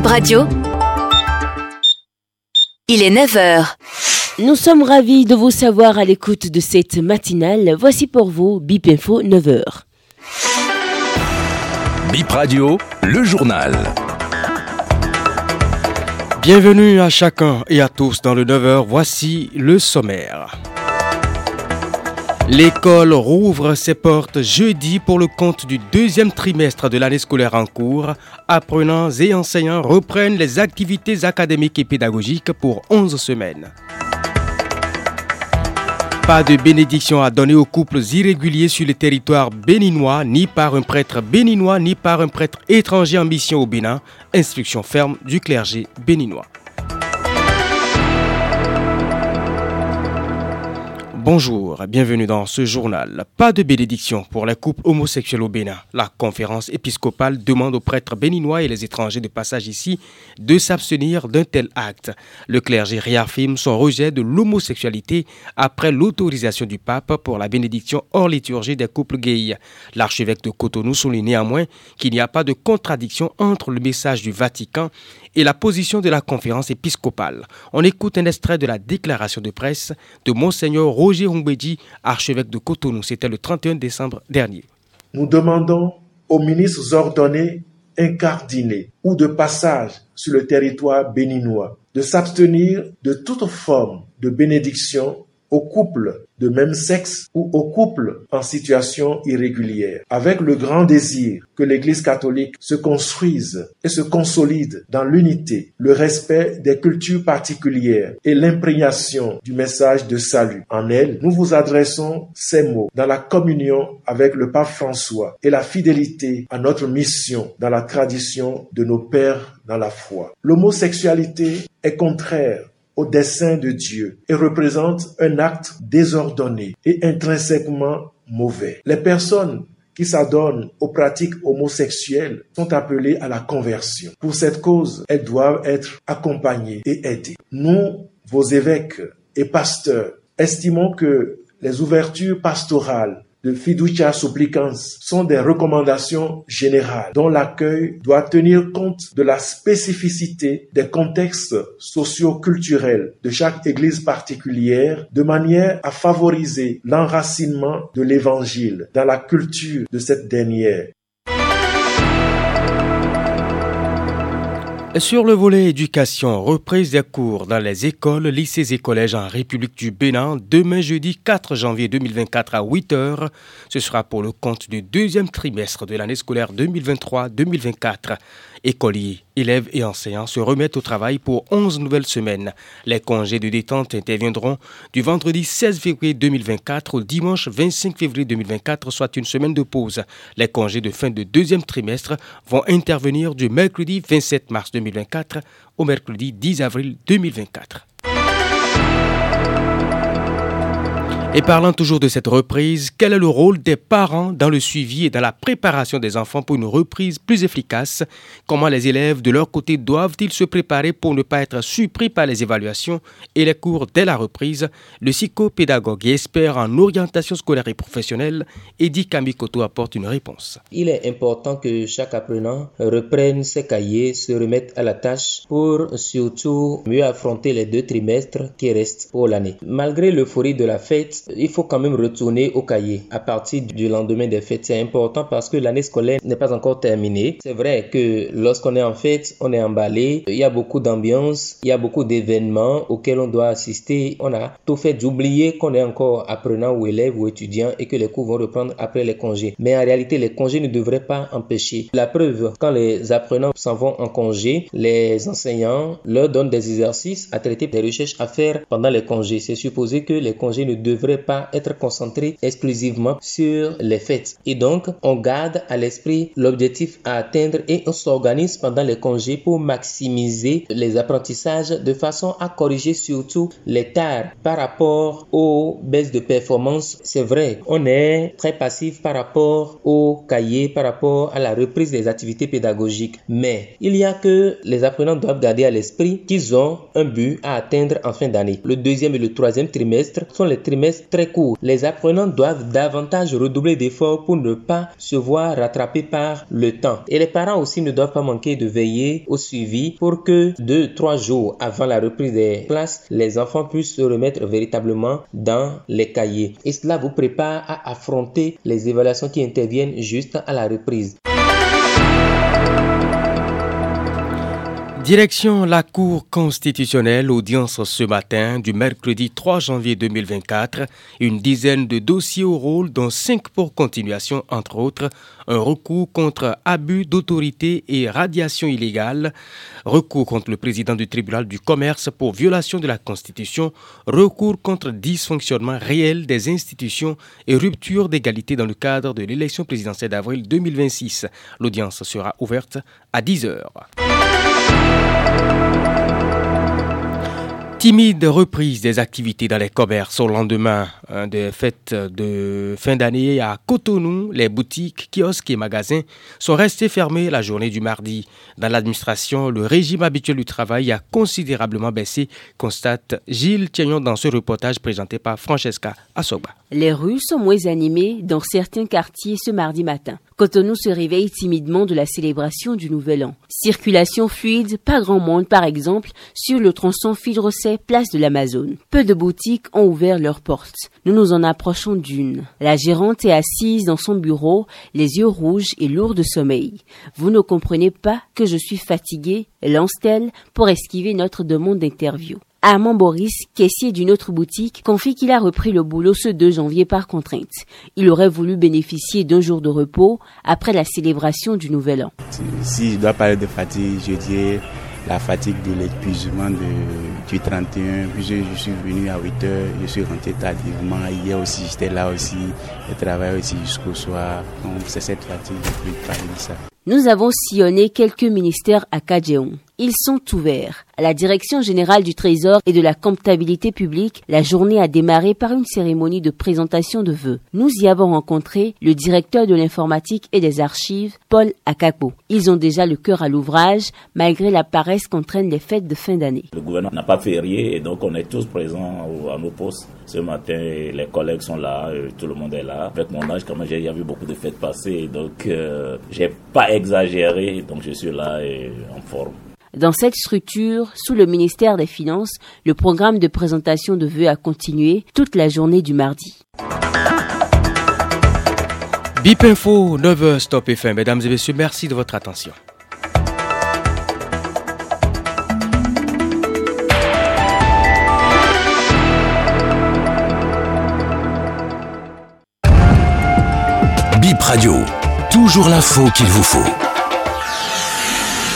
Bip Radio. Il est 9h. Nous sommes ravis de vous savoir à l'écoute de cette matinale. Voici pour vous Bip Info 9h. Bip Radio, le journal. Bienvenue à chacun et à tous dans le 9h. Voici le sommaire. L'école rouvre ses portes jeudi pour le compte du deuxième trimestre de l'année scolaire en cours. Apprenants et enseignants reprennent les activités académiques et pédagogiques pour 11 semaines. Pas de bénédiction à donner aux couples irréguliers sur le territoire béninois, ni par un prêtre béninois, ni par un prêtre étranger en mission au Bénin. Instruction ferme du clergé béninois. Bonjour, bienvenue dans ce journal. Pas de bénédiction pour les couples homosexuels au Bénin. La conférence épiscopale demande aux prêtres béninois et les étrangers de passage ici de s'abstenir d'un tel acte. Le clergé réaffirme son rejet de l'homosexualité après l'autorisation du pape pour la bénédiction hors liturgie des couples gays. L'archevêque de Cotonou souligne néanmoins qu'il n'y a pas de contradiction entre le message du Vatican et la position de la conférence épiscopale. On écoute un extrait de la déclaration de presse de Monseigneur Roger Humbedi, archevêque de Cotonou. C'était le 31 décembre dernier. Nous demandons aux ministres ordonnés incardinés ou de passage sur le territoire béninois de s'abstenir de toute forme de bénédiction aux couples de même sexe ou aux couples en situation irrégulière, avec le grand désir que l'Église catholique se construise et se consolide dans l'unité, le respect des cultures particulières et l'imprégnation du message de salut. En elle, nous vous adressons ces mots dans la communion avec le pape François et la fidélité à notre mission dans la tradition de nos pères dans la foi. L'homosexualité est contraire au dessein de Dieu et représente un acte désordonné et intrinsèquement mauvais. Les personnes qui s'adonnent aux pratiques homosexuelles sont appelées à la conversion. Pour cette cause, elles doivent être accompagnées et aidées. Nous, vos évêques et pasteurs, estimons que les ouvertures pastorales de fiducia supplicans sont des recommandations générales dont l'accueil doit tenir compte de la spécificité des contextes socio-culturels de chaque église particulière de manière à favoriser l'enracinement de l'évangile dans la culture de cette dernière. Sur le volet éducation, reprise des cours dans les écoles, lycées et collèges en République du Bénin demain jeudi 4 janvier 2024 à 8h. Ce sera pour le compte du deuxième trimestre de l'année scolaire 2023-2024. Écoliers, élèves et enseignants se remettent au travail pour 11 nouvelles semaines. Les congés de détente interviendront du vendredi 16 février 2024 au dimanche 25 février 2024, soit une semaine de pause. Les congés de fin de deuxième trimestre vont intervenir du mercredi 27 mars 2024 au mercredi 10 avril 2024. Et parlant toujours de cette reprise, quel est le rôle des parents dans le suivi et dans la préparation des enfants pour une reprise plus efficace? Comment les élèves de leur côté doivent-ils se préparer pour ne pas être surpris par les évaluations et les cours dès la reprise? Le psychopédagogue et expert en orientation scolaire et professionnelle, Eddie Kamikoto apporte une réponse. Il est important que chaque apprenant reprenne ses cahiers, se remette à la tâche pour surtout mieux affronter les deux trimestres qui restent pour l'année. Malgré l'euphorie de la fête, il faut quand même retourner au cahier à partir du lendemain des fêtes. C'est important parce que l'année scolaire n'est pas encore terminée. C'est vrai que lorsqu'on est en fête, on est emballé. Il y a beaucoup d'ambiance, il y a beaucoup d'événements auxquels on doit assister. On a tout fait d'oublier qu'on est encore apprenant ou élève ou étudiant et que les cours vont reprendre après les congés. Mais en réalité, les congés ne devraient pas empêcher. La preuve, quand les apprenants s'en vont en congé, les enseignants leur donnent des exercices à traiter, des recherches à faire pendant les congés. C'est supposé que les congés ne devraient pas être concentré exclusivement sur les fêtes. Et donc, on garde à l'esprit l'objectif à atteindre et on s'organise pendant les congés pour maximiser les apprentissages de façon à corriger surtout les tares par rapport aux baisses de performance. C'est vrai, on est très passif par rapport au cahier, par rapport à la reprise des activités pédagogiques. Mais il y a que les apprenants doivent garder à l'esprit qu'ils ont un but à atteindre en fin d'année. Le deuxième et le troisième trimestre sont les trimestres très court. Les apprenants doivent davantage redoubler d'efforts pour ne pas se voir rattrapés par le temps. Et les parents aussi ne doivent pas manquer de veiller au suivi pour que deux, trois jours avant la reprise des classes, les enfants puissent se remettre véritablement dans les cahiers. Et cela vous prépare à affronter les évaluations qui interviennent juste à la reprise. Direction la Cour constitutionnelle, audience ce matin du mercredi 3 janvier 2024. Une dizaine de dossiers au rôle, dont cinq pour continuation, entre autres. Un recours contre abus d'autorité et radiation illégale. Recours contre le président du tribunal du commerce pour violation de la Constitution. Recours contre dysfonctionnement réel des institutions et rupture d'égalité dans le cadre de l'élection présidentielle d'avril 2026. L'audience sera ouverte à 10 heures. Timide reprise des activités dans les commerces au lendemain hein, des fêtes de fin d'année à Cotonou. Les boutiques, kiosques et magasins sont restés fermés la journée du mardi. Dans l'administration, le régime habituel du travail a considérablement baissé, constate Gilles Tiagnon dans ce reportage présenté par Francesca Assoba. Les rues sont moins animées dans certains quartiers ce mardi matin. Cotonou se réveille timidement de la célébration du Nouvel An. Circulation fluide, pas grand monde par exemple, sur le tronçon Fil-Rosset, place de l'Amazone. Peu de boutiques ont ouvert leurs portes. Nous nous en approchons d'une. La gérante est assise dans son bureau, les yeux rouges et lourds de sommeil. Vous ne comprenez pas que je suis fatiguée, lance-t-elle pour esquiver notre demande d'interview. Armand Boris, caissier d'une autre boutique, confie qu'il a repris le boulot ce 2 janvier par contrainte. Il aurait voulu bénéficier d'un jour de repos après la célébration du Nouvel An. Si je dois parler de fatigue, je dirais la fatigue de l'épuisement du 31, puis je, suis venu à 8 heures, je suis rentré tardivement. Hier aussi, j'étais là aussi, je travaille aussi jusqu'au soir. Donc, c'est cette fatigue, je peux parler de ça. Nous avons sillonné quelques ministères à Kadjeon ils sont ouverts. À la Direction générale du Trésor et de la comptabilité publique, la journée a démarré par une cérémonie de présentation de vœux. Nous y avons rencontré le directeur de l'informatique et des archives, Paul Akapo. Ils ont déjà le cœur à l'ouvrage, malgré la paresse qu'entraînent les fêtes de fin d'année. Le gouvernement n'a pas férié et donc on est tous présents à nos postes. Ce matin, les collègues sont là, euh, tout le monde est là. Avec mon âge, comme j'ai vu beaucoup de fêtes passer, donc euh, j'ai pas exagéré, donc je suis là et en forme. Dans cette structure, sous le ministère des Finances, le programme de présentation de vœux a continué toute la journée du mardi. BIP Info, 9h, Stop FM. Mesdames et messieurs, merci de votre attention. BIP Radio, toujours l'info qu'il vous faut.